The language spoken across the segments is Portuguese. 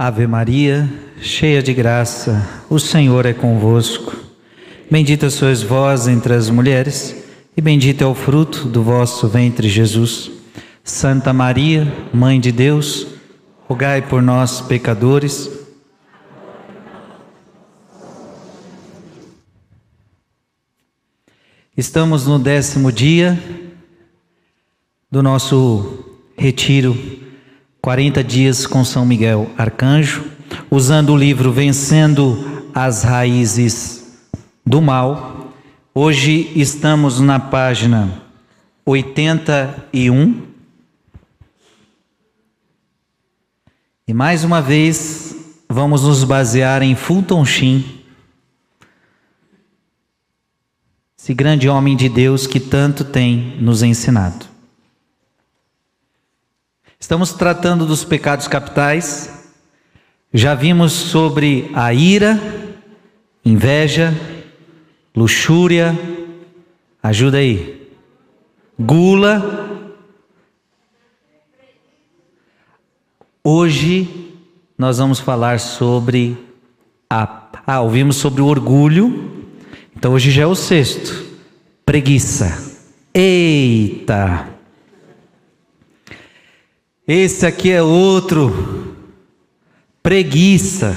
Ave Maria, cheia de graça, o Senhor é convosco. Bendita sois vós entre as mulheres, e bendito é o fruto do vosso ventre, Jesus. Santa Maria, Mãe de Deus, rogai por nós, pecadores. Estamos no décimo dia do nosso retiro 40 dias com São Miguel Arcanjo, usando o livro Vencendo as Raízes do Mal. Hoje estamos na página 81. E mais uma vez vamos nos basear em Fulton Sheen, esse grande homem de Deus que tanto tem nos ensinado. Estamos tratando dos pecados capitais. Já vimos sobre a ira, inveja, luxúria, ajuda aí, gula. Hoje nós vamos falar sobre a. Ah, ouvimos sobre o orgulho. Então hoje já é o sexto. Preguiça. Eita! Esse aqui é outro. Preguiça.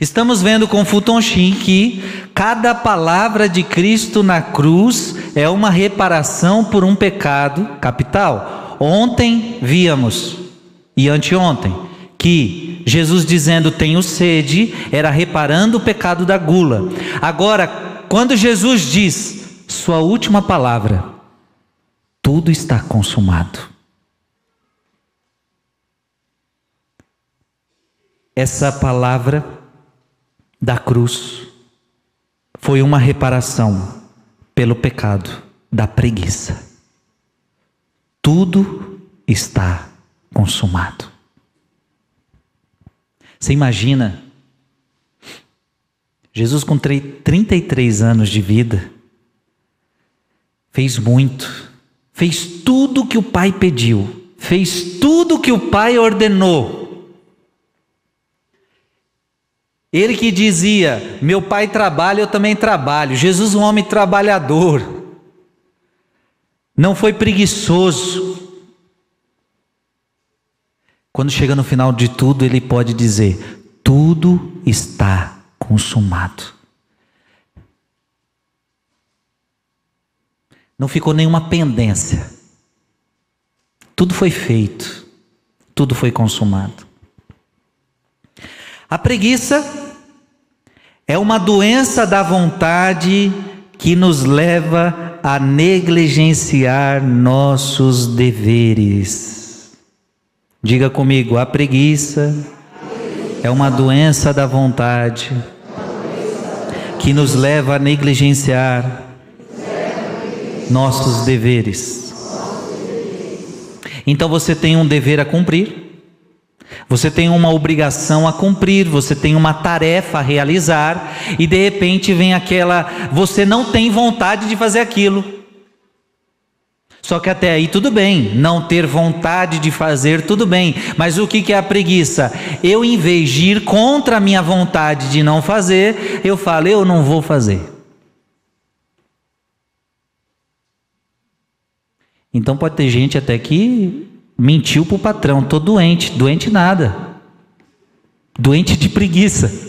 Estamos vendo com Futon Shin que cada palavra de Cristo na cruz é uma reparação por um pecado capital. Ontem víamos, e anteontem, que Jesus dizendo tenho sede, era reparando o pecado da gula. Agora, quando Jesus diz sua última palavra, tudo está consumado. Essa palavra da cruz foi uma reparação pelo pecado da preguiça. Tudo está consumado. Você imagina Jesus com 33 anos de vida fez muito, fez tudo o que o Pai pediu, fez tudo o que o Pai ordenou Ele que dizia: Meu pai trabalha, eu também trabalho. Jesus, um homem trabalhador, não foi preguiçoso. Quando chega no final de tudo, ele pode dizer: Tudo está consumado. Não ficou nenhuma pendência. Tudo foi feito, tudo foi consumado. A preguiça é uma doença da vontade que nos leva a negligenciar nossos deveres. Diga comigo, a preguiça é uma doença da vontade que nos leva a negligenciar nossos deveres. Então você tem um dever a cumprir. Você tem uma obrigação a cumprir, você tem uma tarefa a realizar, e de repente vem aquela, você não tem vontade de fazer aquilo. Só que até aí tudo bem, não ter vontade de fazer, tudo bem, mas o que é a preguiça? Eu, em vez de ir contra a minha vontade de não fazer, eu falo, eu não vou fazer. Então pode ter gente até que mentiu para o patrão, estou doente, doente nada, doente de preguiça.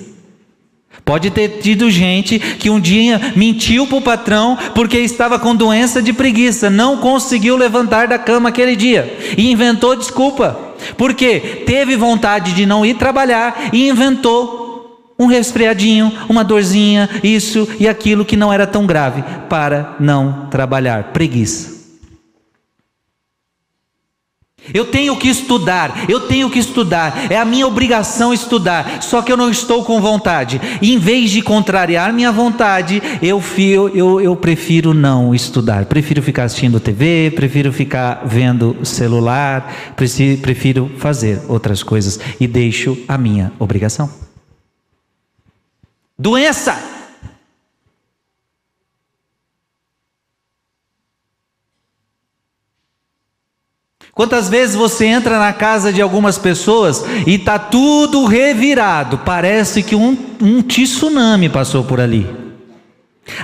Pode ter tido gente que um dia mentiu para o patrão porque estava com doença de preguiça, não conseguiu levantar da cama aquele dia e inventou desculpa, porque teve vontade de não ir trabalhar e inventou um resfriadinho, uma dorzinha, isso e aquilo que não era tão grave para não trabalhar. Preguiça. Eu tenho que estudar, eu tenho que estudar, é a minha obrigação estudar, só que eu não estou com vontade. E em vez de contrariar minha vontade, eu, eu, eu prefiro não estudar, prefiro ficar assistindo TV, prefiro ficar vendo celular, prefiro fazer outras coisas e deixo a minha obrigação. Doença! Quantas vezes você entra na casa de algumas pessoas e está tudo revirado, parece que um, um tsunami passou por ali.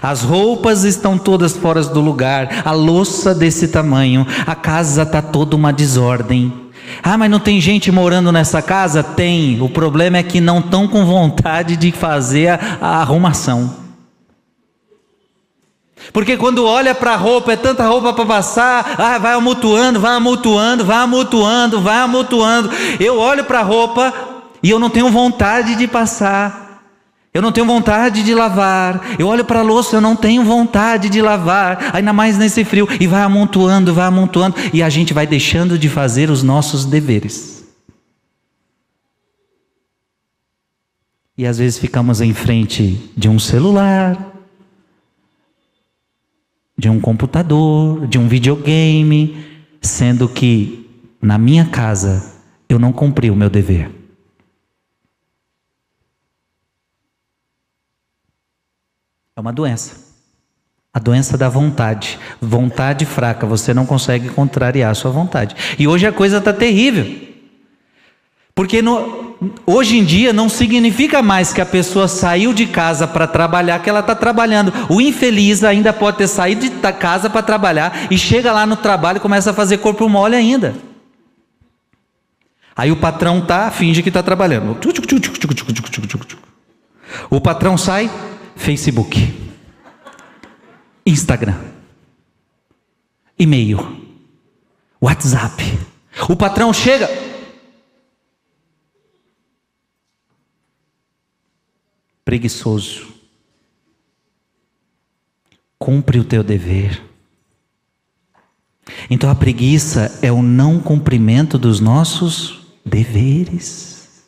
As roupas estão todas fora do lugar, a louça desse tamanho, a casa está toda uma desordem. Ah, mas não tem gente morando nessa casa? Tem. O problema é que não estão com vontade de fazer a, a arrumação. Porque quando olha para a roupa, é tanta roupa para passar, ah, vai amutuando, vai amutuando, vai amutuando, vai amutuando. Eu olho para a roupa e eu não tenho vontade de passar. Eu não tenho vontade de lavar. Eu olho para a louça, eu não tenho vontade de lavar. Ainda mais nesse frio. E vai amontoando, vai amontoando. E a gente vai deixando de fazer os nossos deveres. E às vezes ficamos em frente de um celular, de um computador, de um videogame, sendo que na minha casa eu não cumpri o meu dever. É uma doença. A doença da vontade. Vontade fraca, você não consegue contrariar a sua vontade. E hoje a coisa está terrível. Porque no, hoje em dia não significa mais que a pessoa saiu de casa para trabalhar, que ela está trabalhando. O infeliz ainda pode ter saído de casa para trabalhar e chega lá no trabalho e começa a fazer corpo mole ainda. Aí o patrão tá, finge que está trabalhando. O patrão sai, Facebook, Instagram, e-mail, WhatsApp. O patrão chega, preguiçoso. Cumpre o teu dever. Então a preguiça é o não cumprimento dos nossos deveres.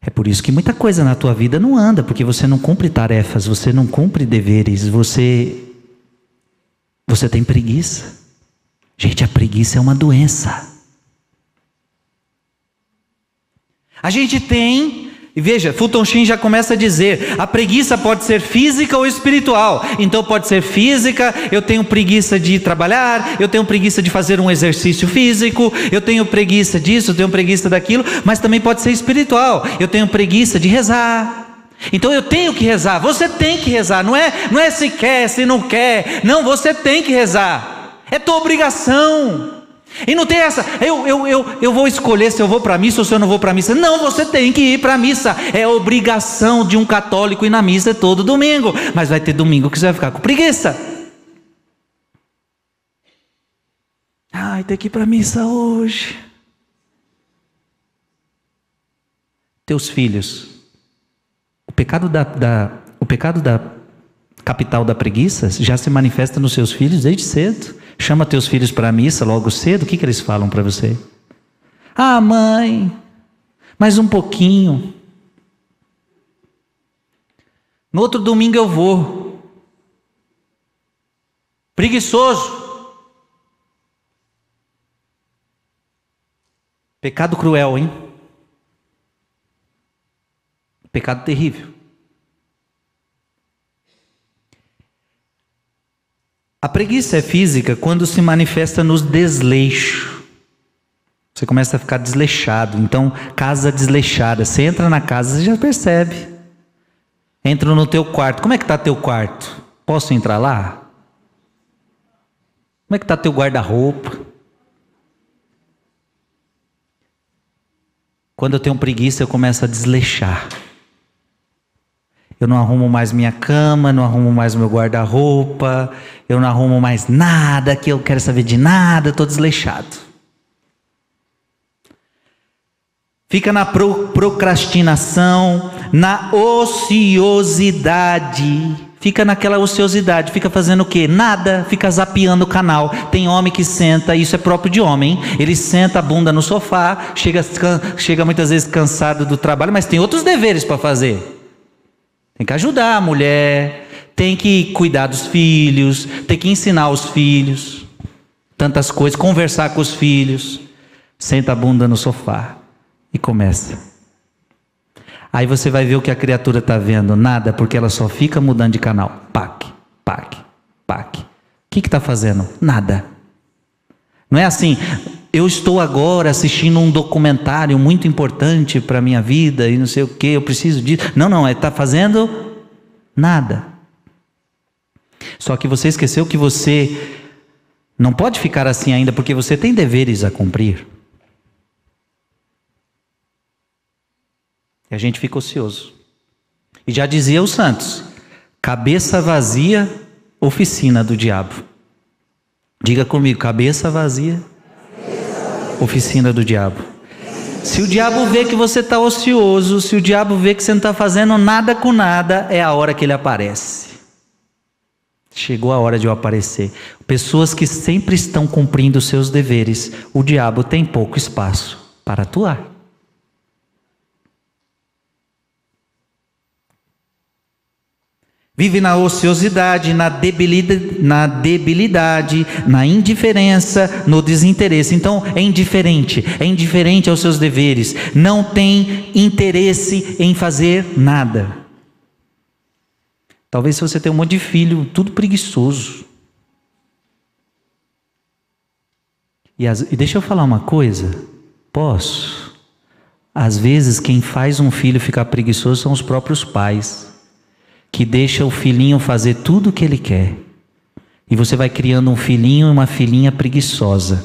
É por isso que muita coisa na tua vida não anda, porque você não cumpre tarefas, você não cumpre deveres, você você tem preguiça. Gente, a preguiça é uma doença. A gente tem e veja, Fulton Sheen já começa a dizer: a preguiça pode ser física ou espiritual. Então pode ser física, eu tenho preguiça de trabalhar, eu tenho preguiça de fazer um exercício físico, eu tenho preguiça disso, eu tenho preguiça daquilo, mas também pode ser espiritual. Eu tenho preguiça de rezar. Então eu tenho que rezar. Você tem que rezar, não é, não é se quer, se não quer. Não, você tem que rezar. É tua obrigação. E não tem essa, eu, eu, eu, eu vou escolher se eu vou para missa ou se eu não vou para missa. Não, você tem que ir para a missa. É obrigação de um católico ir na missa todo domingo. Mas vai ter domingo que você vai ficar com preguiça. Ai, tem que ir para missa hoje. Teus filhos. O pecado da, da, o pecado da capital da preguiça já se manifesta nos seus filhos desde cedo. Chama teus filhos para a missa logo cedo, o que, que eles falam para você? Ah, mãe, mais um pouquinho. No outro domingo eu vou. Preguiçoso. Pecado cruel, hein? Pecado terrível. A preguiça é física quando se manifesta nos desleixos. Você começa a ficar desleixado. Então, casa desleixada. Você entra na casa, você já percebe. Entra no teu quarto. Como é que está teu quarto? Posso entrar lá? Como é que está teu guarda-roupa? Quando eu tenho preguiça, eu começo a desleixar. Eu não arrumo mais minha cama, não arrumo mais meu guarda-roupa, eu não arrumo mais nada, que eu quero saber de nada, estou desleixado. Fica na pro, procrastinação, na ociosidade. Fica naquela ociosidade, fica fazendo o quê? Nada, fica zapeando o canal. Tem homem que senta, isso é próprio de homem. Ele senta a bunda no sofá, chega, chega muitas vezes cansado do trabalho, mas tem outros deveres para fazer. Tem que ajudar a mulher, tem que cuidar dos filhos, tem que ensinar os filhos, tantas coisas, conversar com os filhos. Senta a bunda no sofá e começa. Aí você vai ver o que a criatura está vendo, nada, porque ela só fica mudando de canal. Pac, pac, pac. O que está fazendo? Nada. Não é assim, eu estou agora assistindo um documentário muito importante para a minha vida e não sei o que, eu preciso disso. Não, não, é estar tá fazendo nada. Só que você esqueceu que você não pode ficar assim ainda, porque você tem deveres a cumprir. E a gente fica ocioso. E já dizia os santos: cabeça vazia, oficina do diabo. Diga comigo, cabeça vazia, oficina do diabo. Se o diabo vê que você está ocioso, se o diabo vê que você não está fazendo nada com nada, é a hora que ele aparece. Chegou a hora de eu aparecer. Pessoas que sempre estão cumprindo seus deveres, o diabo tem pouco espaço para atuar. Vive na ociosidade, na debilidade, na debilidade, na indiferença, no desinteresse. Então é indiferente, é indiferente aos seus deveres, não tem interesse em fazer nada. Talvez se você tem um monte de filho, tudo preguiçoso. E, as, e deixa eu falar uma coisa, posso? Às vezes quem faz um filho ficar preguiçoso são os próprios pais que deixa o filhinho fazer tudo o que ele quer. E você vai criando um filhinho e uma filhinha preguiçosa.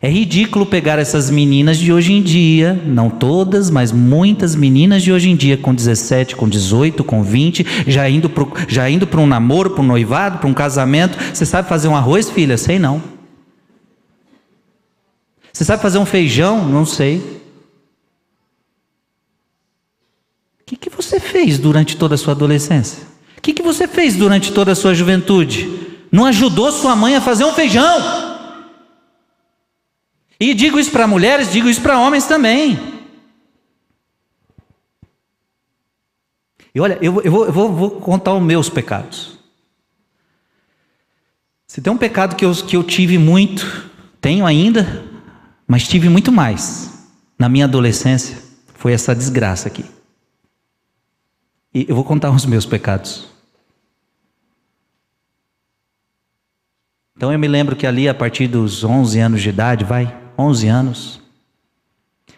É ridículo pegar essas meninas de hoje em dia, não todas, mas muitas meninas de hoje em dia, com 17, com 18, com 20, já indo para já indo um namoro, para um noivado, para um casamento. Você sabe fazer um arroz, filha? Sei não. Você sabe fazer um feijão? Não sei. Que, que você fez durante toda a sua adolescência? O que, que você fez durante toda a sua juventude? Não ajudou sua mãe a fazer um feijão? E digo isso para mulheres, digo isso para homens também. E olha, eu, eu, vou, eu vou, vou, contar os meus pecados. Se tem um pecado que eu, que eu tive muito, tenho ainda, mas tive muito mais na minha adolescência, foi essa desgraça aqui. E eu vou contar os meus pecados. Então eu me lembro que ali, a partir dos 11 anos de idade, vai, 11 anos,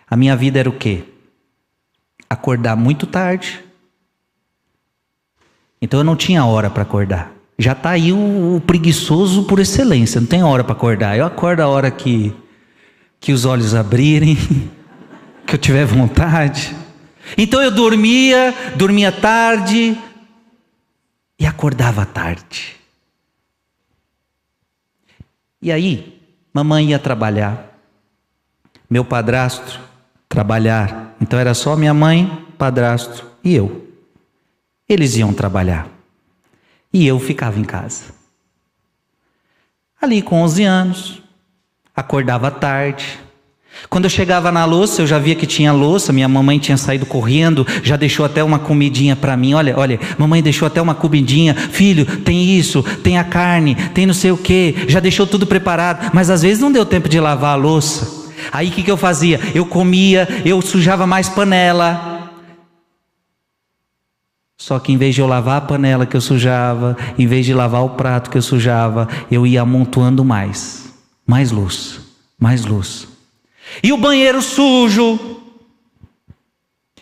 a minha vida era o quê? Acordar muito tarde. Então eu não tinha hora para acordar. Já está aí o, o, preguiçoso por excelência, não tem hora para acordar. Eu acordo a hora que, que os olhos abrirem, que eu tiver vontade. Então eu dormia, dormia tarde e acordava tarde. E aí, mamãe ia trabalhar, meu padrasto trabalhar. Então era só minha mãe, padrasto e eu. Eles iam trabalhar. E eu ficava em casa. Ali com 11 anos, acordava tarde, quando eu chegava na louça, eu já via que tinha louça, minha mamãe tinha saído correndo, já deixou até uma comidinha para mim. Olha, olha, mamãe deixou até uma comidinha. Filho, tem isso, tem a carne, tem não sei o que, já deixou tudo preparado. Mas às vezes não deu tempo de lavar a louça. Aí o que, que eu fazia? Eu comia, eu sujava mais panela. Só que em vez de eu lavar a panela que eu sujava, em vez de lavar o prato que eu sujava, eu ia amontoando mais. Mais luz, mais luz. E o banheiro sujo.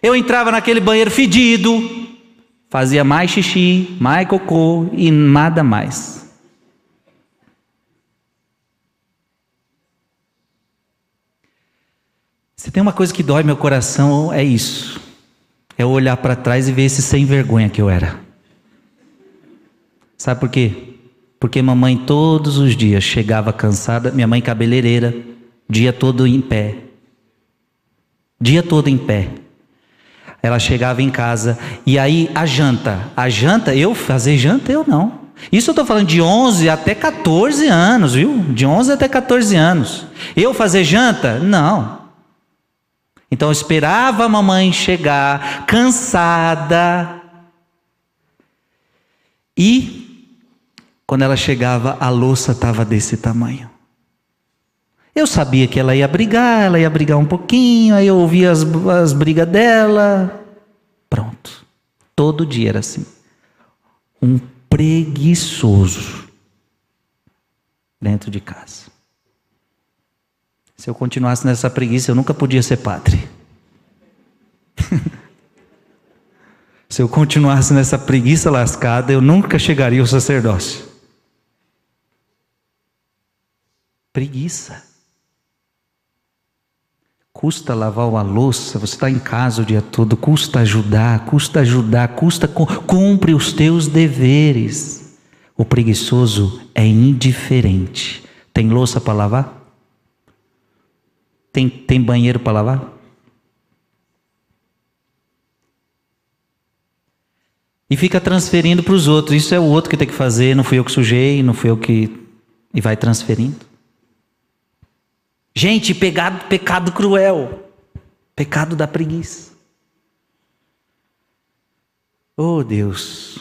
Eu entrava naquele banheiro fedido, fazia mais xixi, mais cocô e nada mais. Se tem uma coisa que dói meu coração, é isso. É olhar para trás e ver esse sem vergonha que eu era. Sabe por quê? Porque mamãe todos os dias chegava cansada, minha mãe cabeleireira, dia todo em pé. Dia todo em pé. Ela chegava em casa e aí a janta, a janta, eu fazer janta eu não. Isso eu estou falando de 11 até 14 anos, viu? De 11 até 14 anos. Eu fazer janta? Não. Então eu esperava a mamãe chegar cansada. E quando ela chegava, a louça estava desse tamanho. Eu sabia que ela ia brigar, ela ia brigar um pouquinho, aí eu ouvia as, as brigas dela. Pronto. Todo dia era assim. Um preguiçoso. dentro de casa. Se eu continuasse nessa preguiça, eu nunca podia ser padre. Se eu continuasse nessa preguiça lascada, eu nunca chegaria ao sacerdócio. Preguiça. Custa lavar uma louça, você está em casa o dia todo, custa ajudar, custa ajudar, custa cumpre os teus deveres. O preguiçoso é indiferente. Tem louça para lavar? Tem, tem banheiro para lavar? E fica transferindo para os outros. Isso é o outro que tem que fazer, não fui eu que sujei, não fui eu que. E vai transferindo. Gente, pecado, pecado cruel. Pecado da preguiça. Oh Deus.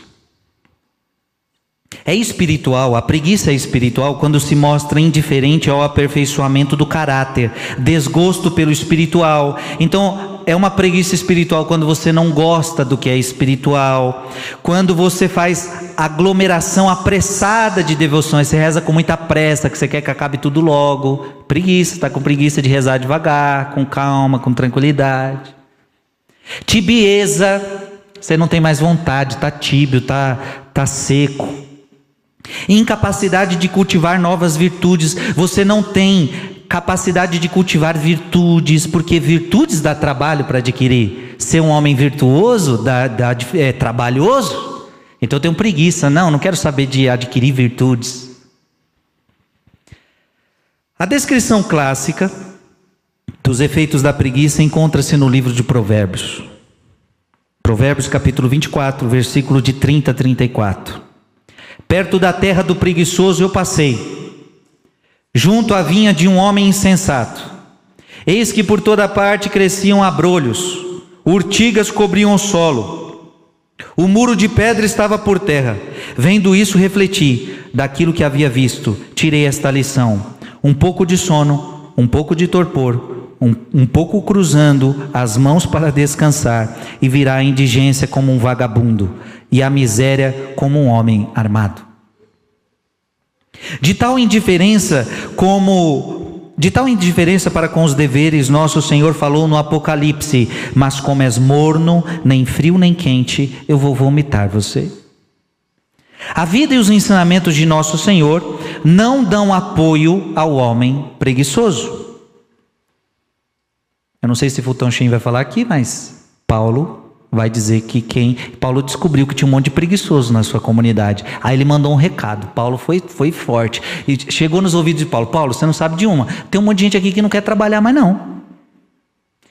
É espiritual, a preguiça é espiritual quando se mostra indiferente ao aperfeiçoamento do caráter, desgosto pelo espiritual. Então, é uma preguiça espiritual quando você não gosta do que é espiritual, quando você faz aglomeração apressada de devoções, você reza com muita pressa, que você quer que acabe tudo logo. Preguiça, está com preguiça de rezar devagar, com calma, com tranquilidade. Tibieza, você não tem mais vontade, está tíbio, está tá seco. Incapacidade de cultivar novas virtudes. Você não tem capacidade de cultivar virtudes, porque virtudes dá trabalho para adquirir. Ser um homem virtuoso dá, dá, é trabalhoso. Então eu tenho preguiça. Não, não quero saber de adquirir virtudes. A descrição clássica dos efeitos da preguiça encontra-se no livro de Provérbios. Provérbios capítulo 24, versículo de 30 a 34. Perto da terra do preguiçoso eu passei, junto à vinha de um homem insensato. Eis que por toda parte cresciam abrolhos, urtigas cobriam o solo, o muro de pedra estava por terra. Vendo isso, refleti daquilo que havia visto, tirei esta lição: um pouco de sono, um pouco de torpor, um, um pouco cruzando as mãos para descansar, e virá a indigência como um vagabundo e a miséria como um homem armado. De tal indiferença como de tal indiferença para com os deveres, nosso Senhor falou no Apocalipse: Mas como és morno, nem frio nem quente, eu vou vomitar você. A vida e os ensinamentos de nosso Senhor não dão apoio ao homem preguiçoso. Eu não sei se Fulton Sheen vai falar aqui, mas Paulo vai dizer que quem. Paulo descobriu que tinha um monte de preguiçoso na sua comunidade. Aí ele mandou um recado. Paulo foi, foi forte. E chegou nos ouvidos de Paulo: Paulo, você não sabe de uma. Tem um monte de gente aqui que não quer trabalhar mais, não.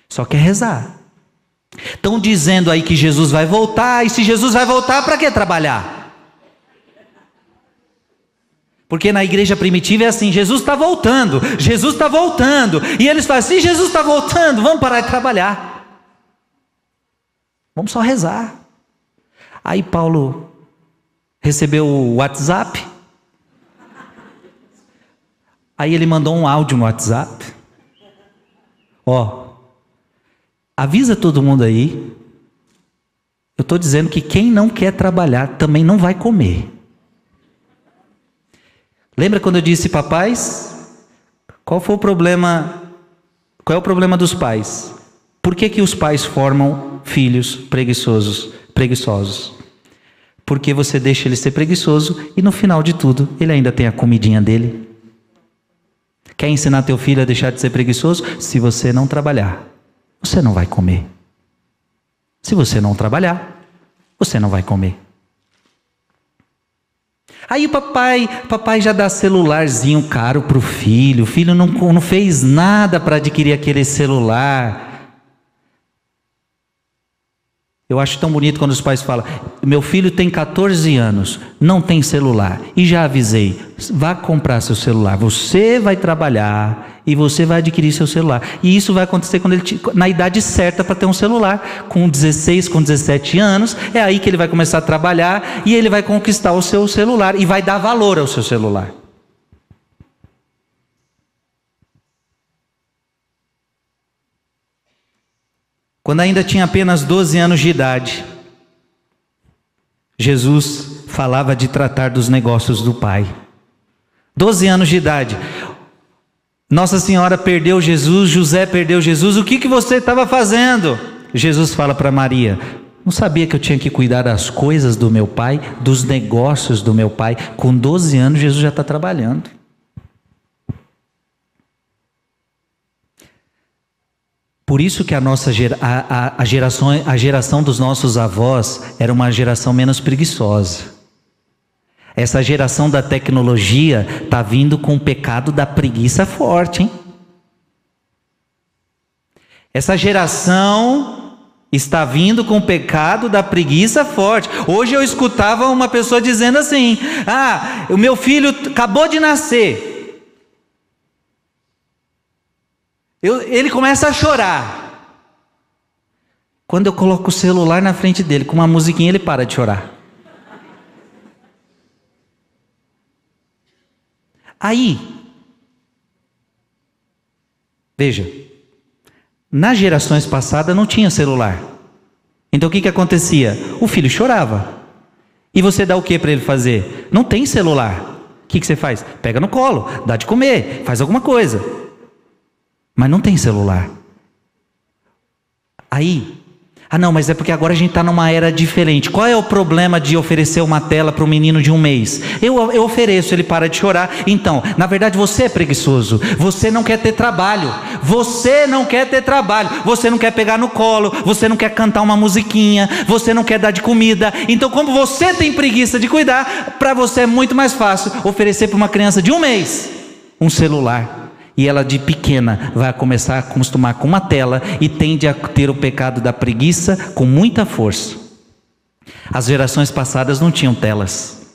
Só quer rezar. Estão dizendo aí que Jesus vai voltar, e se Jesus vai voltar, para que trabalhar? Porque na igreja primitiva é assim: Jesus está voltando, Jesus está voltando. E eles falam: se Jesus está voltando, vamos parar de trabalhar. Vamos só rezar. Aí Paulo recebeu o WhatsApp. Aí ele mandou um áudio no WhatsApp. Ó, avisa todo mundo aí. Eu estou dizendo que quem não quer trabalhar também não vai comer. Lembra quando eu disse papais? Qual foi o problema? Qual é o problema dos pais? Por que, que os pais formam filhos preguiçosos, preguiçosos? Porque você deixa ele ser preguiçoso e no final de tudo ele ainda tem a comidinha dele. Quer ensinar teu filho a deixar de ser preguiçoso? Se você não trabalhar, você não vai comer. Se você não trabalhar, você não vai comer. Aí o papai, papai já dá celularzinho caro para o filho, o filho não, não fez nada para adquirir aquele celular. Eu acho tão bonito quando os pais falam: meu filho tem 14 anos, não tem celular. E já avisei: vá comprar seu celular. Você vai trabalhar e você vai adquirir seu celular. E isso vai acontecer quando ele na idade certa para ter um celular. Com 16, com 17 anos, é aí que ele vai começar a trabalhar e ele vai conquistar o seu celular e vai dar valor ao seu celular. Quando ainda tinha apenas 12 anos de idade, Jesus falava de tratar dos negócios do Pai. 12 anos de idade. Nossa Senhora perdeu Jesus, José perdeu Jesus, o que, que você estava fazendo? Jesus fala para Maria: Não sabia que eu tinha que cuidar das coisas do meu pai, dos negócios do meu pai? Com 12 anos, Jesus já está trabalhando. Por isso que a nossa a, a, a, geração, a geração dos nossos avós era uma geração menos preguiçosa. Essa geração da tecnologia está vindo com o pecado da preguiça forte, hein? Essa geração está vindo com o pecado da preguiça forte. Hoje eu escutava uma pessoa dizendo assim: Ah, o meu filho acabou de nascer. Eu, ele começa a chorar. Quando eu coloco o celular na frente dele com uma musiquinha, ele para de chorar. Aí, veja, nas gerações passadas não tinha celular. Então o que, que acontecia? O filho chorava. E você dá o que para ele fazer? Não tem celular. O que, que você faz? Pega no colo, dá de comer, faz alguma coisa. Mas não tem celular. Aí, ah, não, mas é porque agora a gente está numa era diferente. Qual é o problema de oferecer uma tela para um menino de um mês? Eu, eu ofereço, ele para de chorar. Então, na verdade, você é preguiçoso. Você não quer ter trabalho. Você não quer ter trabalho. Você não quer pegar no colo. Você não quer cantar uma musiquinha. Você não quer dar de comida. Então, como você tem preguiça de cuidar, para você é muito mais fácil oferecer para uma criança de um mês um celular e ela de pequena vai começar a acostumar com uma tela e tende a ter o pecado da preguiça com muita força. As gerações passadas não tinham telas.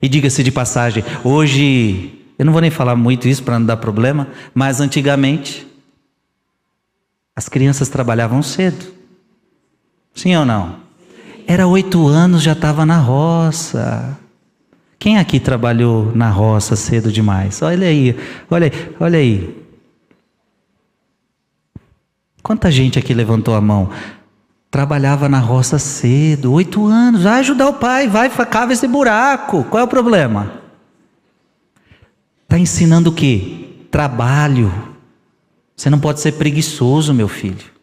E diga-se de passagem, hoje, eu não vou nem falar muito isso para não dar problema, mas antigamente as crianças trabalhavam cedo. Sim ou não? Era oito anos, já estava na roça. Quem aqui trabalhou na roça cedo demais? Olha aí, olha aí, olha aí. Quanta gente aqui levantou a mão? Trabalhava na roça cedo, oito anos. Vai ajudar o pai, vai, cava esse buraco. Qual é o problema? Está ensinando o quê? Trabalho. Você não pode ser preguiçoso, meu filho.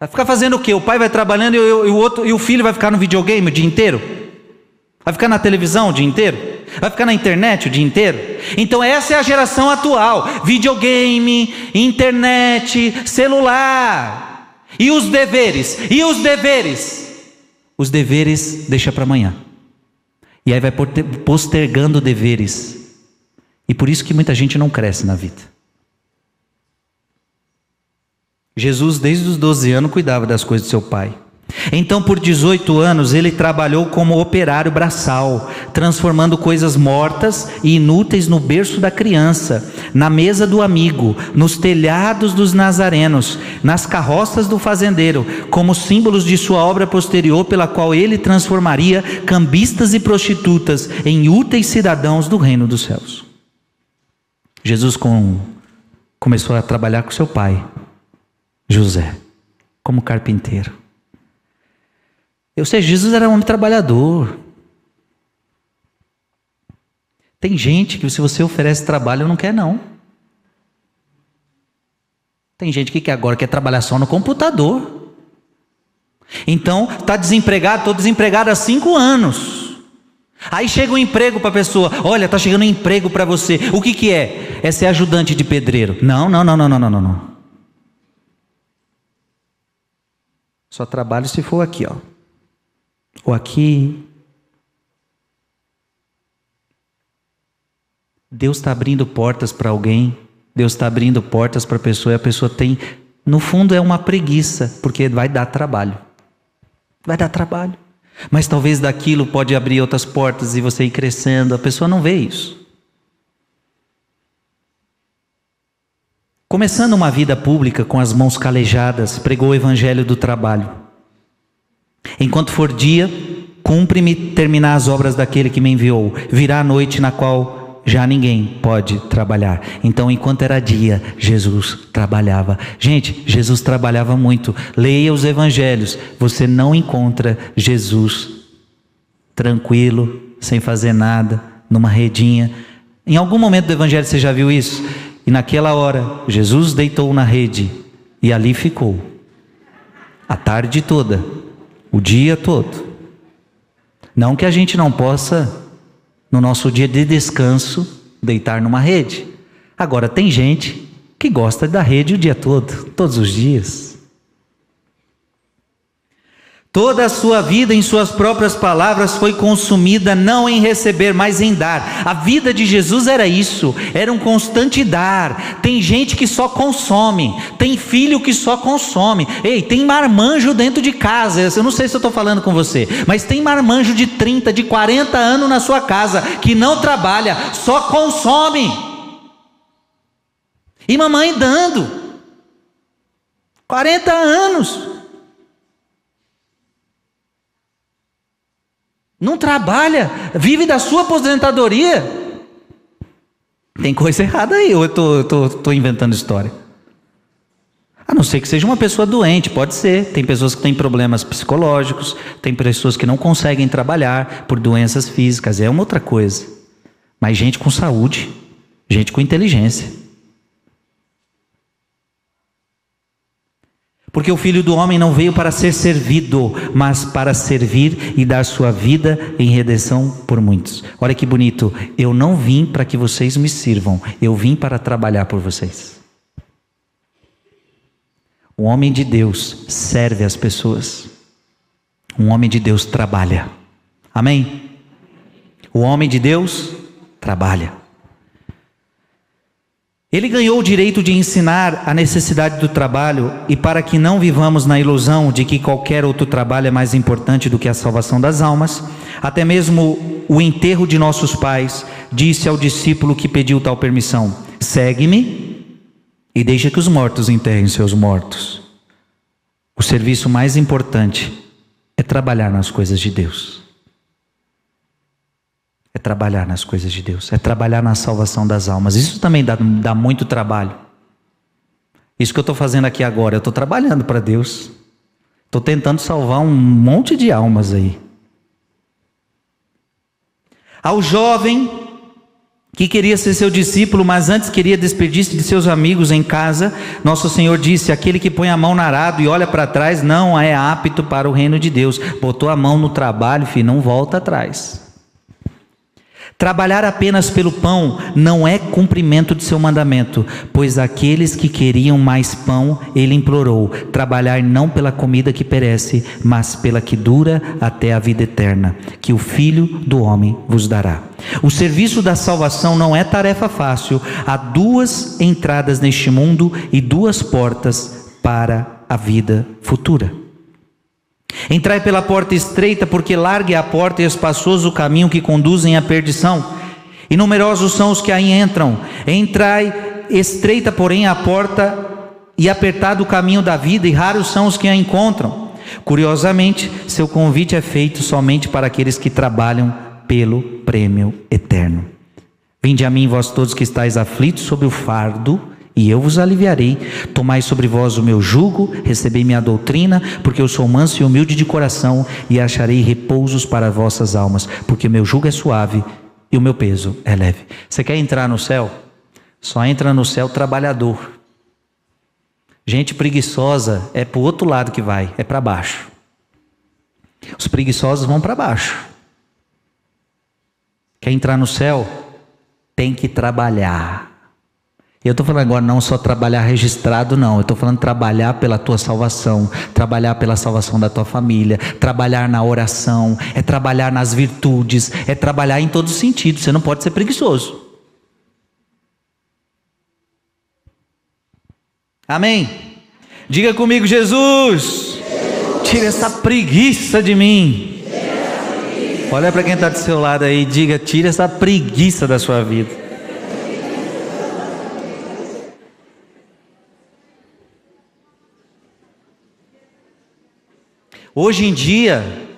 Vai ficar fazendo o quê? O pai vai trabalhando e, o, outro, e o filho vai ficar no videogame o dia inteiro? Vai ficar na televisão o dia inteiro? Vai ficar na internet o dia inteiro? Então essa é a geração atual: videogame, internet, celular. E os deveres? E os deveres? Os deveres deixa para amanhã. E aí vai postergando deveres. E por isso que muita gente não cresce na vida. Jesus, desde os 12 anos, cuidava das coisas do seu pai. Então, por 18 anos, ele trabalhou como operário braçal, transformando coisas mortas e inúteis no berço da criança, na mesa do amigo, nos telhados dos nazarenos, nas carroças do fazendeiro, como símbolos de sua obra posterior, pela qual ele transformaria cambistas e prostitutas em úteis cidadãos do reino dos céus. Jesus com, começou a trabalhar com seu pai, José, como carpinteiro. Eu sei, Jesus era um homem trabalhador. Tem gente que se você oferece trabalho não quer não. Tem gente que agora quer trabalhar só no computador. Então está desempregado, estou desempregado há cinco anos. Aí chega um emprego para a pessoa, olha, está chegando um emprego para você. O que, que é? É ser ajudante de pedreiro. Não, não, não, não, não, não, não. Só trabalho se for aqui, ó ou aqui. Deus está abrindo portas para alguém, Deus está abrindo portas para a pessoa e a pessoa tem, no fundo, é uma preguiça, porque vai dar trabalho. Vai dar trabalho. Mas talvez daquilo pode abrir outras portas e você ir crescendo, a pessoa não vê isso. Começando uma vida pública com as mãos calejadas, pregou o evangelho do trabalho. Enquanto for dia, cumpre-me terminar as obras daquele que me enviou. Virá a noite na qual já ninguém pode trabalhar. Então, enquanto era dia, Jesus trabalhava. Gente, Jesus trabalhava muito. Leia os evangelhos. Você não encontra Jesus tranquilo, sem fazer nada. numa redinha. Em algum momento do Evangelho você já viu isso? E naquela hora, Jesus deitou na rede e ali ficou. A tarde toda, o dia todo. Não que a gente não possa, no nosso dia de descanso, deitar numa rede. Agora, tem gente que gosta da rede o dia todo, todos os dias. Toda a sua vida, em suas próprias palavras, foi consumida não em receber, mas em dar. A vida de Jesus era isso, era um constante dar. Tem gente que só consome, tem filho que só consome. Ei, tem marmanjo dentro de casa. Eu não sei se eu estou falando com você, mas tem marmanjo de 30, de 40 anos na sua casa que não trabalha, só consome. E mamãe dando. 40 anos. Não trabalha, vive da sua aposentadoria. Tem coisa errada aí, eu estou inventando história? A não ser que seja uma pessoa doente, pode ser. Tem pessoas que têm problemas psicológicos, tem pessoas que não conseguem trabalhar por doenças físicas, é uma outra coisa. Mas gente com saúde, gente com inteligência. Porque o filho do homem não veio para ser servido, mas para servir e dar sua vida em redenção por muitos. Olha que bonito. Eu não vim para que vocês me sirvam, eu vim para trabalhar por vocês. O homem de Deus serve as pessoas. Um homem de Deus trabalha. Amém? O homem de Deus trabalha. Ele ganhou o direito de ensinar a necessidade do trabalho e para que não vivamos na ilusão de que qualquer outro trabalho é mais importante do que a salvação das almas, até mesmo o enterro de nossos pais disse ao discípulo que pediu tal permissão: segue-me e deixa que os mortos enterrem seus mortos. O serviço mais importante é trabalhar nas coisas de Deus. É trabalhar nas coisas de Deus, é trabalhar na salvação das almas. Isso também dá, dá muito trabalho. Isso que eu estou fazendo aqui agora, eu estou trabalhando para Deus. Estou tentando salvar um monte de almas aí. Ao jovem que queria ser seu discípulo, mas antes queria despedir-se de seus amigos em casa, nosso Senhor disse: Aquele que põe a mão no arado e olha para trás não é apto para o reino de Deus. Botou a mão no trabalho, filho, não volta atrás. Trabalhar apenas pelo pão não é cumprimento de seu mandamento, pois aqueles que queriam mais pão, ele implorou: trabalhar não pela comida que perece, mas pela que dura até a vida eterna, que o Filho do Homem vos dará. O serviço da salvação não é tarefa fácil, há duas entradas neste mundo e duas portas para a vida futura. Entrai pela porta estreita, porque larga é a porta e espaçoso o caminho que conduzem à perdição. E numerosos são os que aí entram. Entrai estreita, porém, a porta e apertado o caminho da vida, e raros são os que a encontram. Curiosamente, seu convite é feito somente para aqueles que trabalham pelo prêmio eterno. Vinde a mim, vós todos que estáis aflitos sobre o fardo, e eu vos aliviarei. Tomai sobre vós o meu jugo, recebei minha doutrina, porque eu sou manso e humilde de coração, e acharei repousos para vossas almas, porque meu jugo é suave e o meu peso é leve. Você quer entrar no céu? Só entra no céu trabalhador. Gente preguiçosa é para o outro lado que vai, é para baixo. Os preguiçosos vão para baixo. Quer entrar no céu? Tem que trabalhar. Eu estou falando agora não só trabalhar registrado, não. Eu estou falando trabalhar pela tua salvação, trabalhar pela salvação da tua família, trabalhar na oração, é trabalhar nas virtudes, é trabalhar em todos os sentidos. Você não pode ser preguiçoso. Amém? Diga comigo, Jesus, tira essa preguiça de mim. Olha para quem está do seu lado aí, diga, tira essa preguiça da sua vida. Hoje em dia,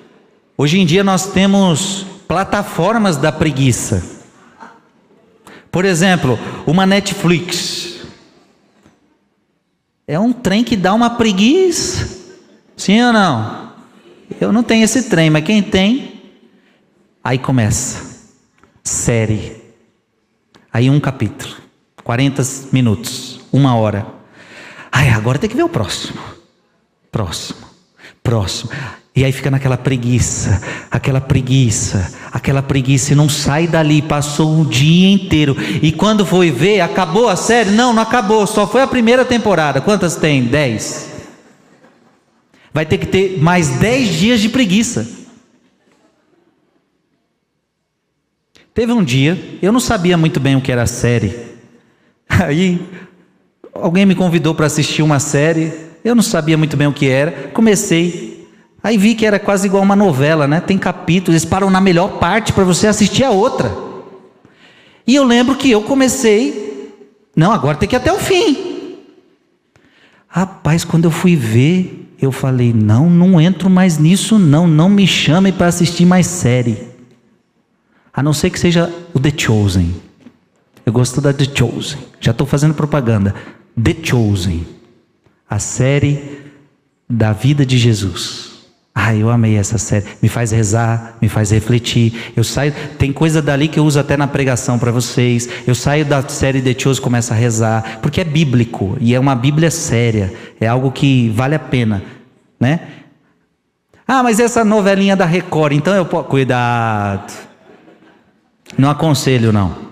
hoje em dia nós temos plataformas da preguiça. Por exemplo, uma Netflix. É um trem que dá uma preguiça. Sim ou não? Eu não tenho esse trem, mas quem tem, aí começa. série. Aí um capítulo, 40 minutos, uma hora. Ai, agora tem que ver o próximo. Próximo, próximo. E aí fica naquela preguiça, aquela preguiça, aquela preguiça e não sai dali. Passou um dia inteiro. E quando foi ver, acabou a série? Não, não acabou. Só foi a primeira temporada. Quantas tem? Dez. Vai ter que ter mais dez dias de preguiça. Teve um dia, eu não sabia muito bem o que era a série. Aí alguém me convidou para assistir uma série. Eu não sabia muito bem o que era. Comecei Aí vi que era quase igual uma novela, né? Tem capítulos, eles param na melhor parte para você assistir a outra. E eu lembro que eu comecei, não, agora tem que ir até o fim. Rapaz, quando eu fui ver, eu falei: não, não entro mais nisso, não, não me chame para assistir mais série. A não ser que seja o The Chosen. Eu gosto da The Chosen. Já estou fazendo propaganda. The Chosen. A série da vida de Jesus. Ah, eu amei essa série. Me faz rezar, me faz refletir. Eu saio, tem coisa dali que eu uso até na pregação para vocês. Eu saio da série de Tios começo a rezar, porque é bíblico e é uma Bíblia séria. É algo que vale a pena, né? Ah, mas essa novelinha da Record, então eu posso cuidado. Não aconselho não.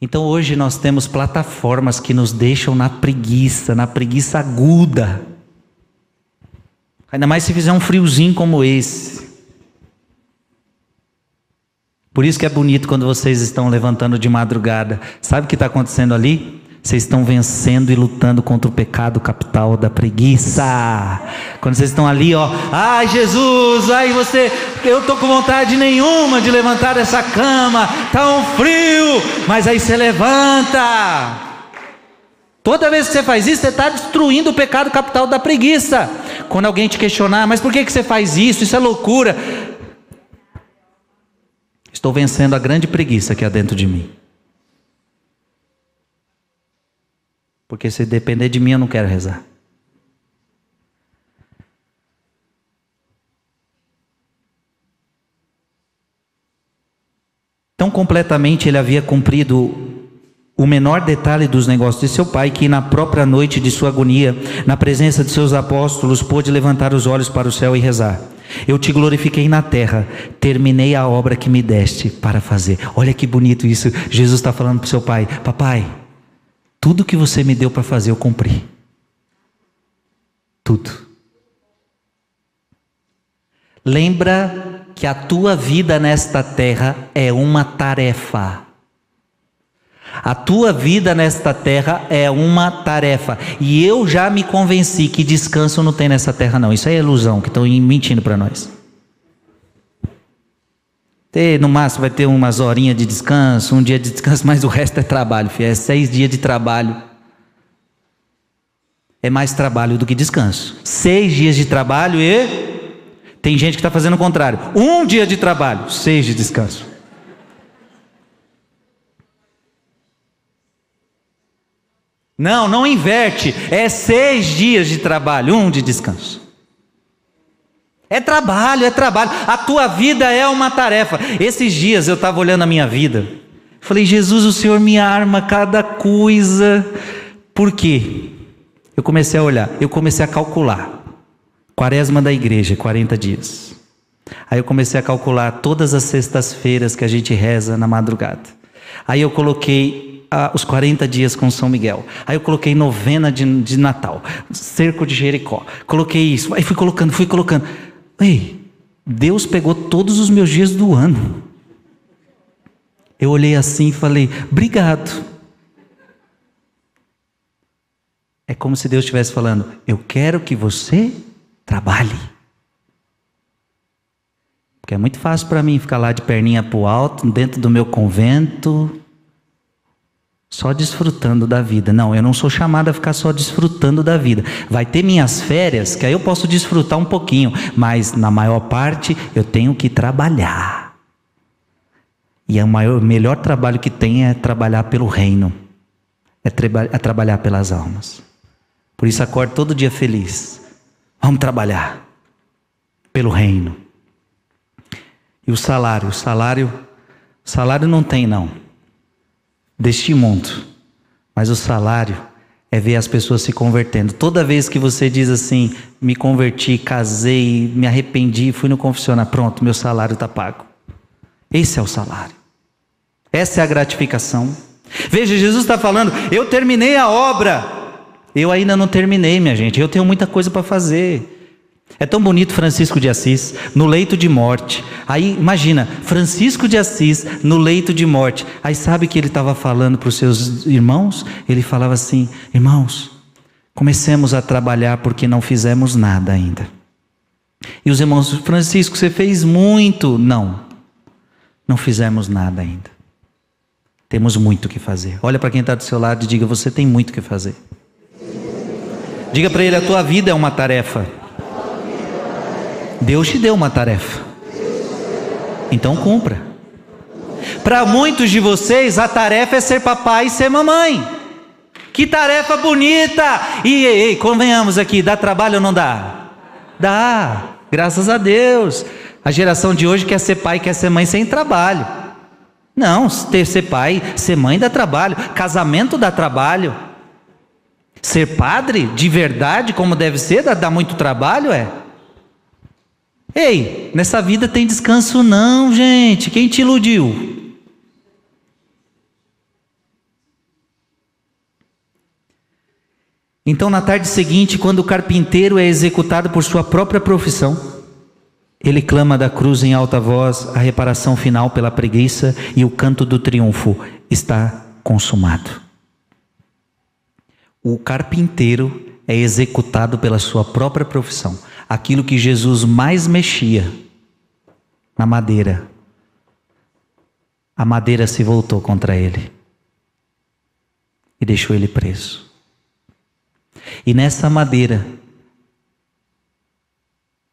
Então hoje nós temos plataformas que nos deixam na preguiça, na preguiça aguda. Ainda mais se fizer um friozinho como esse. Por isso que é bonito quando vocês estão levantando de madrugada. Sabe o que está acontecendo ali? Vocês estão vencendo e lutando contra o pecado capital da preguiça. Quando vocês estão ali, ó, ai Jesus, ai você, eu tô com vontade nenhuma de levantar essa cama, tá um frio, mas aí você levanta. Toda vez que você faz isso, você está destruindo o pecado capital da preguiça. Quando alguém te questionar, mas por que, que você faz isso? Isso é loucura. Estou vencendo a grande preguiça que há dentro de mim. Porque se depender de mim, eu não quero rezar. Tão completamente ele havia cumprido o menor detalhe dos negócios de seu pai, que na própria noite de sua agonia, na presença de seus apóstolos, pôde levantar os olhos para o céu e rezar. Eu te glorifiquei na terra, terminei a obra que me deste para fazer. Olha que bonito isso. Jesus está falando para o seu pai: Papai, tudo que você me deu para fazer, eu cumpri. Tudo. Lembra que a tua vida nesta terra é uma tarefa. A tua vida nesta terra é uma tarefa. E eu já me convenci que descanso não tem nessa terra, não. Isso é ilusão que estão mentindo para nós. Ter, no máximo vai ter umas horinhas de descanso, um dia de descanso, mas o resto é trabalho, filho. É seis dias de trabalho. É mais trabalho do que descanso. Seis dias de trabalho e tem gente que está fazendo o contrário. Um dia de trabalho, seis de descanso. Não, não inverte. É seis dias de trabalho, um de descanso. É trabalho, é trabalho. A tua vida é uma tarefa. Esses dias eu estava olhando a minha vida. Falei, Jesus, o Senhor me arma cada coisa. Por quê? Eu comecei a olhar, eu comecei a calcular. Quaresma da igreja, 40 dias. Aí eu comecei a calcular todas as sextas-feiras que a gente reza na madrugada. Aí eu coloquei ah, os 40 dias com São Miguel. Aí eu coloquei novena de, de Natal, cerco de Jericó. Coloquei isso. Aí fui colocando, fui colocando. Ei, Deus pegou todos os meus dias do ano. Eu olhei assim e falei: obrigado. É como se Deus estivesse falando: eu quero que você trabalhe. Porque é muito fácil para mim ficar lá de perninha para o alto, dentro do meu convento, só desfrutando da vida. Não, eu não sou chamado a ficar só desfrutando da vida. Vai ter minhas férias, que aí eu posso desfrutar um pouquinho, mas na maior parte eu tenho que trabalhar. E o maior, melhor trabalho que tem é trabalhar pelo reino, é, traba, é trabalhar pelas almas. Por isso acordo todo dia feliz. Vamos trabalhar. pelo reino. E o salário, o salário, o salário não tem não. Deste mundo. Mas o salário é ver as pessoas se convertendo. Toda vez que você diz assim, me converti, casei, me arrependi, fui no confessionário, pronto, meu salário está pago. Esse é o salário. Essa é a gratificação. Veja, Jesus está falando, eu terminei a obra. Eu ainda não terminei, minha gente. Eu tenho muita coisa para fazer. É tão bonito Francisco de Assis no leito de morte. Aí imagina, Francisco de Assis no leito de morte. Aí sabe que ele estava falando para os seus irmãos? Ele falava assim: irmãos, comecemos a trabalhar porque não fizemos nada ainda. E os irmãos, Francisco, você fez muito. Não, não fizemos nada ainda. Temos muito que fazer. Olha para quem está do seu lado e diga: você tem muito que fazer. Diga para ele: a tua vida é uma tarefa. Deus te deu uma tarefa. Então cumpra. Para muitos de vocês, a tarefa é ser papai e ser mamãe. Que tarefa bonita! E ei, ei, convenhamos aqui, dá trabalho ou não dá? Dá, graças a Deus. A geração de hoje quer ser pai, quer ser mãe sem trabalho. Não, ter ser pai, ser mãe dá trabalho, casamento dá trabalho. Ser padre de verdade, como deve ser, dá, dá muito trabalho, é. Ei, nessa vida tem descanso não, gente. Quem te iludiu? Então, na tarde seguinte, quando o carpinteiro é executado por sua própria profissão, ele clama da cruz em alta voz a reparação final pela preguiça e o canto do triunfo está consumado. O carpinteiro é executado pela sua própria profissão aquilo que Jesus mais mexia na madeira. A madeira se voltou contra ele e deixou ele preso. E nessa madeira,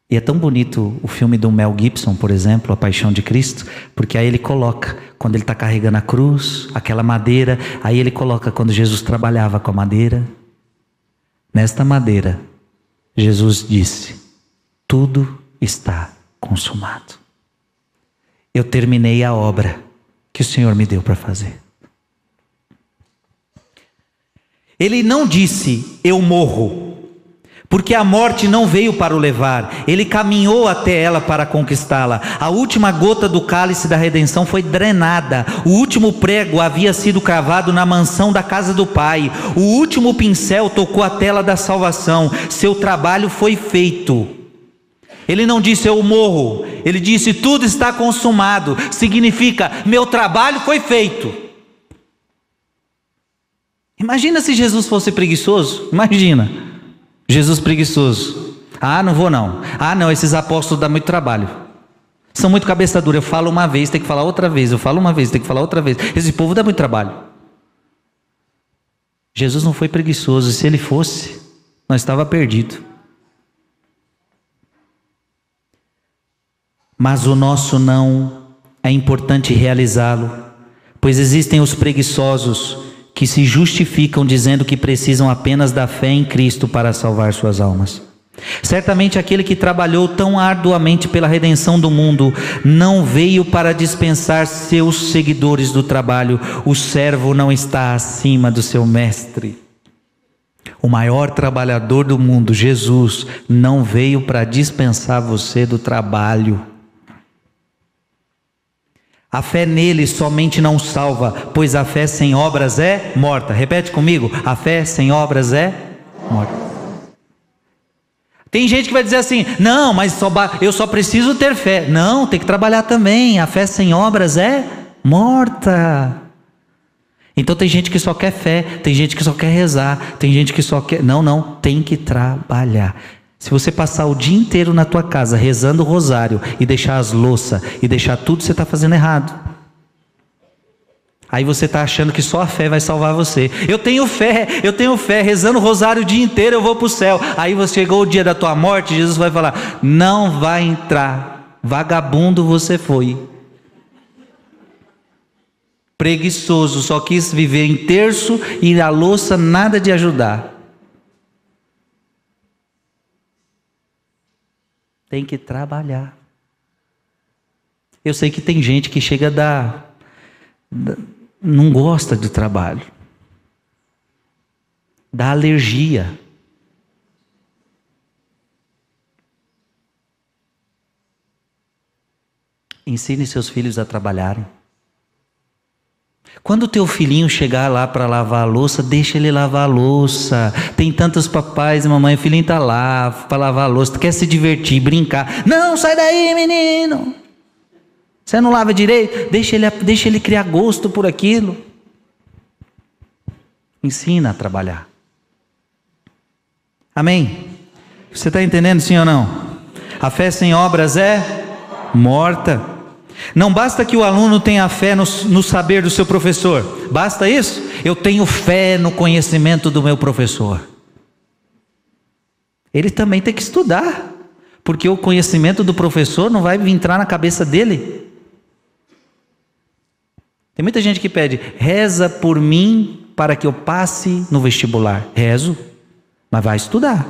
e é tão bonito o filme do Mel Gibson, por exemplo, A Paixão de Cristo, porque aí ele coloca, quando ele está carregando a cruz, aquela madeira, aí ele coloca quando Jesus trabalhava com a madeira. Nesta madeira, Jesus disse: tudo está consumado. Eu terminei a obra que o Senhor me deu para fazer. Ele não disse, eu morro, porque a morte não veio para o levar, ele caminhou até ela para conquistá-la. A última gota do cálice da redenção foi drenada, o último prego havia sido cravado na mansão da casa do Pai, o último pincel tocou a tela da salvação, seu trabalho foi feito. Ele não disse eu morro, ele disse tudo está consumado, significa meu trabalho foi feito. Imagina se Jesus fosse preguiçoso, imagina, Jesus preguiçoso. Ah, não vou não. Ah, não, esses apóstolos dão muito trabalho. São muito cabeça dura. Eu falo uma vez, tem que falar outra vez. Eu falo uma vez, tem que falar outra vez. Esse povo dá muito trabalho. Jesus não foi preguiçoso. Se ele fosse, nós estava perdido. Mas o nosso não é importante realizá-lo, pois existem os preguiçosos que se justificam dizendo que precisam apenas da fé em Cristo para salvar suas almas. Certamente aquele que trabalhou tão arduamente pela redenção do mundo não veio para dispensar seus seguidores do trabalho. O servo não está acima do seu mestre. O maior trabalhador do mundo, Jesus, não veio para dispensar você do trabalho. A fé nele somente não salva, pois a fé sem obras é morta. Repete comigo: a fé sem obras é morta. Tem gente que vai dizer assim: não, mas só, eu só preciso ter fé. Não, tem que trabalhar também. A fé sem obras é morta. Então tem gente que só quer fé, tem gente que só quer rezar, tem gente que só quer. Não, não, tem que trabalhar. Se você passar o dia inteiro na tua casa rezando o rosário e deixar as louças e deixar tudo, você está fazendo errado. Aí você está achando que só a fé vai salvar você. Eu tenho fé, eu tenho fé, rezando o rosário o dia inteiro eu vou para o céu. Aí você chegou o dia da tua morte, Jesus vai falar: não vai entrar, vagabundo você foi. Preguiçoso, só quis viver em terço e a louça nada de ajudar. Tem que trabalhar. Eu sei que tem gente que chega da, da não gosta do trabalho. Dá alergia. Ensine seus filhos a trabalharem. Quando teu filhinho chegar lá para lavar a louça, deixa ele lavar a louça. Tem tantos papais e mamãe, o filhinho está lá para lavar a louça, tu quer se divertir, brincar. Não, sai daí, menino. Você não lava direito? Deixa ele, deixa ele criar gosto por aquilo. Ensina a trabalhar. Amém? Você está entendendo sim ou não? A fé sem obras é morta. Não basta que o aluno tenha fé no, no, saber do seu professor, basta isso? Eu tenho fé no conhecimento do meu professor. Ele também tem que estudar, porque o conhecimento do professor não vai entrar na cabeça dele. Tem muita gente que pede, reza por mim para que eu passe no vestibular. Rezo, mas vai estudar.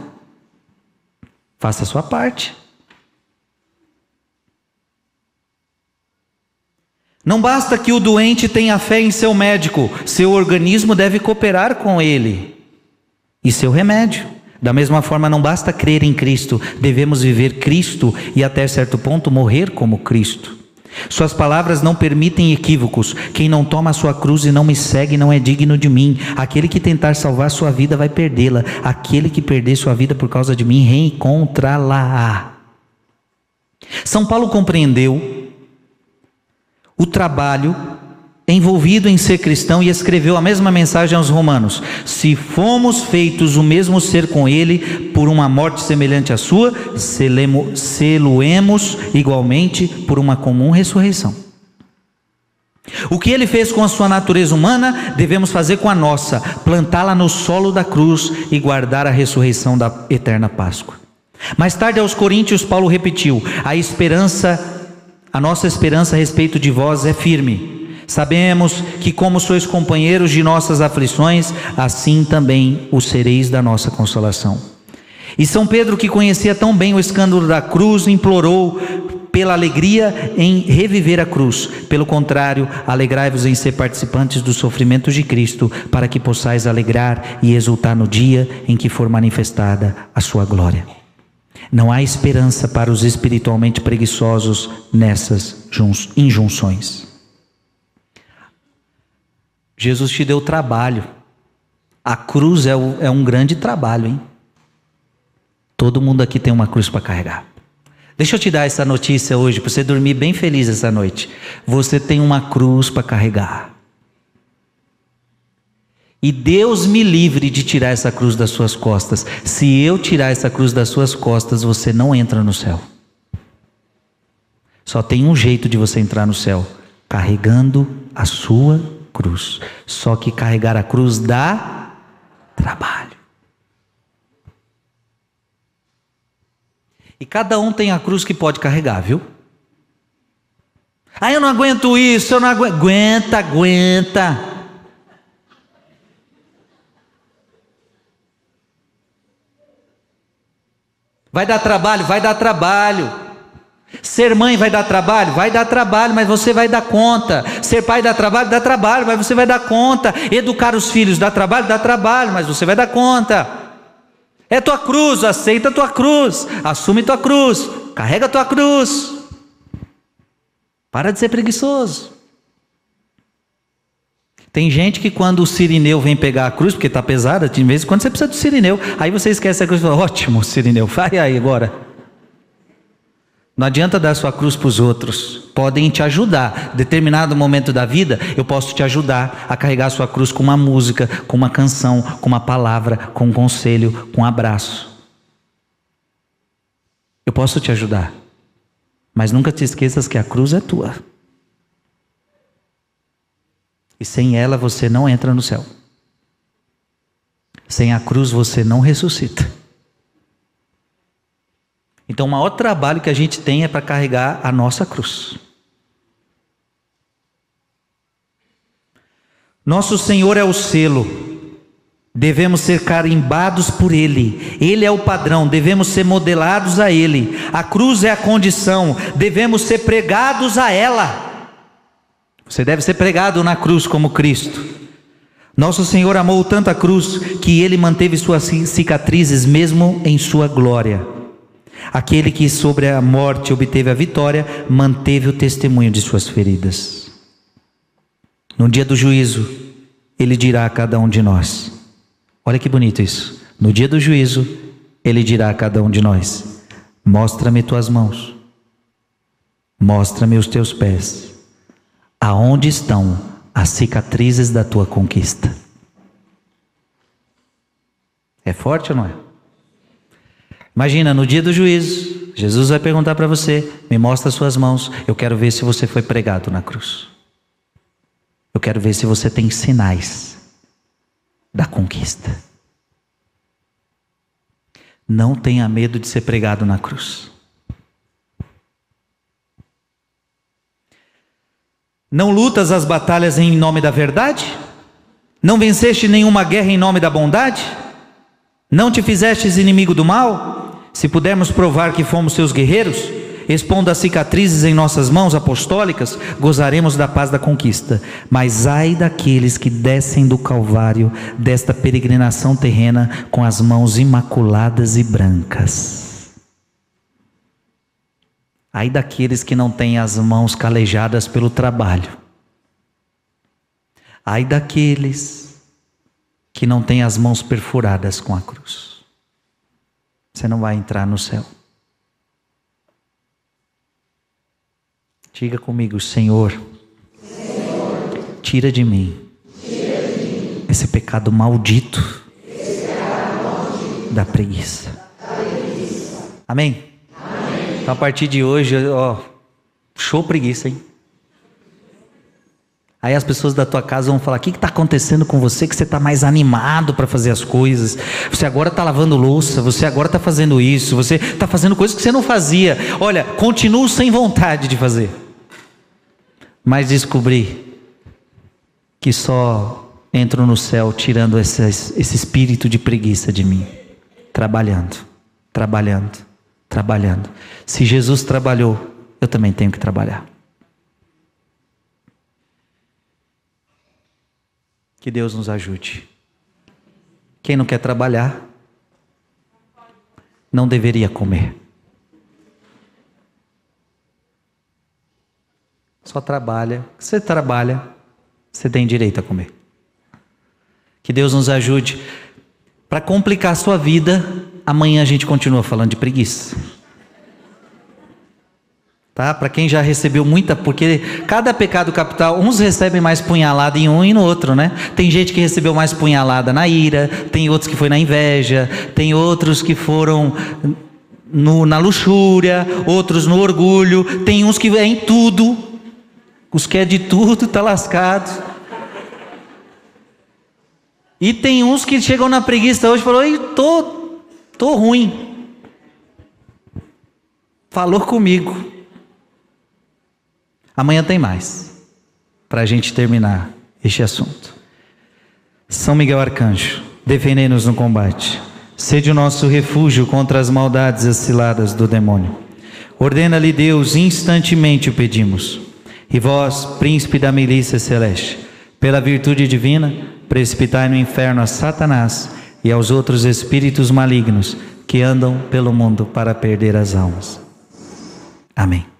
Faça a sua parte. Não basta que o doente tenha fé em seu médico, seu organismo deve cooperar com ele e seu remédio. Da mesma forma, não basta crer em Cristo, devemos viver Cristo e até certo ponto morrer como Cristo. Suas palavras não permitem equívocos. Quem não toma a sua cruz e não me segue não é digno de mim. Aquele que tentar salvar sua vida vai perdê-la. Aquele que perder sua vida por causa de mim reencontrá-la. São Paulo compreendeu o trabalho envolvido em ser cristão e escreveu a mesma mensagem aos romanos: Se fomos feitos o mesmo ser com ele por uma morte semelhante à sua, seluemos igualmente por uma comum ressurreição. O que ele fez com a sua natureza humana, devemos fazer com a nossa, plantá-la no solo da cruz e guardar a ressurreição da eterna Páscoa. Mais tarde aos Coríntios, Paulo repetiu: a esperança a nossa esperança a respeito de vós é firme. Sabemos que, como sois companheiros de nossas aflições, assim também o sereis da nossa consolação. E São Pedro, que conhecia tão bem o escândalo da cruz, implorou pela alegria em reviver a cruz. Pelo contrário, alegrai-vos em ser participantes dos sofrimentos de Cristo, para que possais alegrar e exultar no dia em que for manifestada a sua glória. Não há esperança para os espiritualmente preguiçosos nessas injunções. Jesus te deu trabalho. A cruz é, o, é um grande trabalho, hein? Todo mundo aqui tem uma cruz para carregar. Deixa eu te dar essa notícia hoje, para você dormir bem feliz essa noite. Você tem uma cruz para carregar. E Deus me livre de tirar essa cruz das suas costas. Se eu tirar essa cruz das suas costas, você não entra no céu. Só tem um jeito de você entrar no céu: carregando a sua cruz. Só que carregar a cruz dá trabalho. E cada um tem a cruz que pode carregar, viu? Ah, eu não aguento isso, eu não aguento. Aguenta, aguenta. Vai dar trabalho? Vai dar trabalho. Ser mãe vai dar trabalho? Vai dar trabalho, mas você vai dar conta. Ser pai dá trabalho? Dá trabalho, mas você vai dar conta. Educar os filhos dá trabalho? Dá trabalho, mas você vai dar conta. É tua cruz, aceita tua cruz, assume tua cruz, carrega tua cruz. Para de ser preguiçoso. Tem gente que quando o sirineu vem pegar a cruz, porque está pesada, de vez em quando você precisa do sirineu, aí você esquece a cruz e fala, ótimo sirineu, vai aí agora. Não adianta dar sua cruz para os outros, podem te ajudar. Determinado momento da vida, eu posso te ajudar a carregar a sua cruz com uma música, com uma canção, com uma palavra, com um conselho, com um abraço. Eu posso te ajudar, mas nunca te esqueças que a cruz é tua. E sem ela você não entra no céu. Sem a cruz você não ressuscita. Então, o maior trabalho que a gente tem é para carregar a nossa cruz. Nosso Senhor é o selo devemos ser carimbados por Ele, Ele é o padrão, devemos ser modelados a Ele, a cruz é a condição, devemos ser pregados a ela. Você deve ser pregado na cruz como Cristo. Nosso Senhor amou tanto a cruz que Ele manteve suas cicatrizes mesmo em sua glória. Aquele que sobre a morte obteve a vitória, manteve o testemunho de suas feridas. No dia do juízo, Ele dirá a cada um de nós: Olha que bonito isso. No dia do juízo, ele dirá a cada um de nós: Mostra-me tuas mãos, mostra-me os teus pés, aonde estão as cicatrizes da tua conquista. É forte ou não é? Imagina, no dia do juízo, Jesus vai perguntar para você: Me mostra as suas mãos, eu quero ver se você foi pregado na cruz. Eu quero ver se você tem sinais da conquista. Não tenha medo de ser pregado na cruz. Não lutas as batalhas em nome da verdade? Não venceste nenhuma guerra em nome da bondade? Não te fizestes inimigo do mal? Se pudermos provar que fomos seus guerreiros, expondo as cicatrizes em nossas mãos apostólicas, gozaremos da paz da conquista. Mas ai daqueles que descem do Calvário, desta peregrinação terrena, com as mãos imaculadas e brancas. Ai daqueles que não têm as mãos calejadas pelo trabalho. Ai daqueles que não têm as mãos perfuradas com a cruz. Você não vai entrar no céu. Diga comigo, Senhor, Senhor tira, de mim, tira de mim esse pecado maldito, esse pecado maldito da, preguiça. da preguiça. Amém? Então, a partir de hoje, ó, show preguiça, hein? Aí as pessoas da tua casa vão falar: o que está acontecendo com você que você está mais animado para fazer as coisas? Você agora está lavando louça, você agora está fazendo isso, você está fazendo coisas que você não fazia. Olha, continuo sem vontade de fazer. Mas descobri que só entro no céu tirando esse, esse espírito de preguiça de mim. Trabalhando, trabalhando, trabalhando. Se Jesus trabalhou, eu também tenho que trabalhar. Que Deus nos ajude. Quem não quer trabalhar, não deveria comer. Só trabalha. Você trabalha, você tem direito a comer. Que Deus nos ajude. Para complicar a sua vida, amanhã a gente continua falando de preguiça. Tá? Para quem já recebeu muita, porque cada pecado capital, uns recebem mais punhalada em um e no outro, né? Tem gente que recebeu mais punhalada na ira, tem outros que foi na inveja, tem outros que foram no, na luxúria, outros no orgulho, tem uns que é em tudo. Os que é de tudo tá lascado. E tem uns que chegam na preguiça hoje e falam: tô, tô ruim. Falou comigo. Amanhã tem mais, para a gente terminar este assunto. São Miguel Arcanjo, defendei-nos no combate. Sede o nosso refúgio contra as maldades aciladas do demônio. Ordena-lhe Deus, instantemente o pedimos. E vós, príncipe da milícia celeste, pela virtude divina, precipitai no inferno a Satanás e aos outros espíritos malignos que andam pelo mundo para perder as almas. Amém.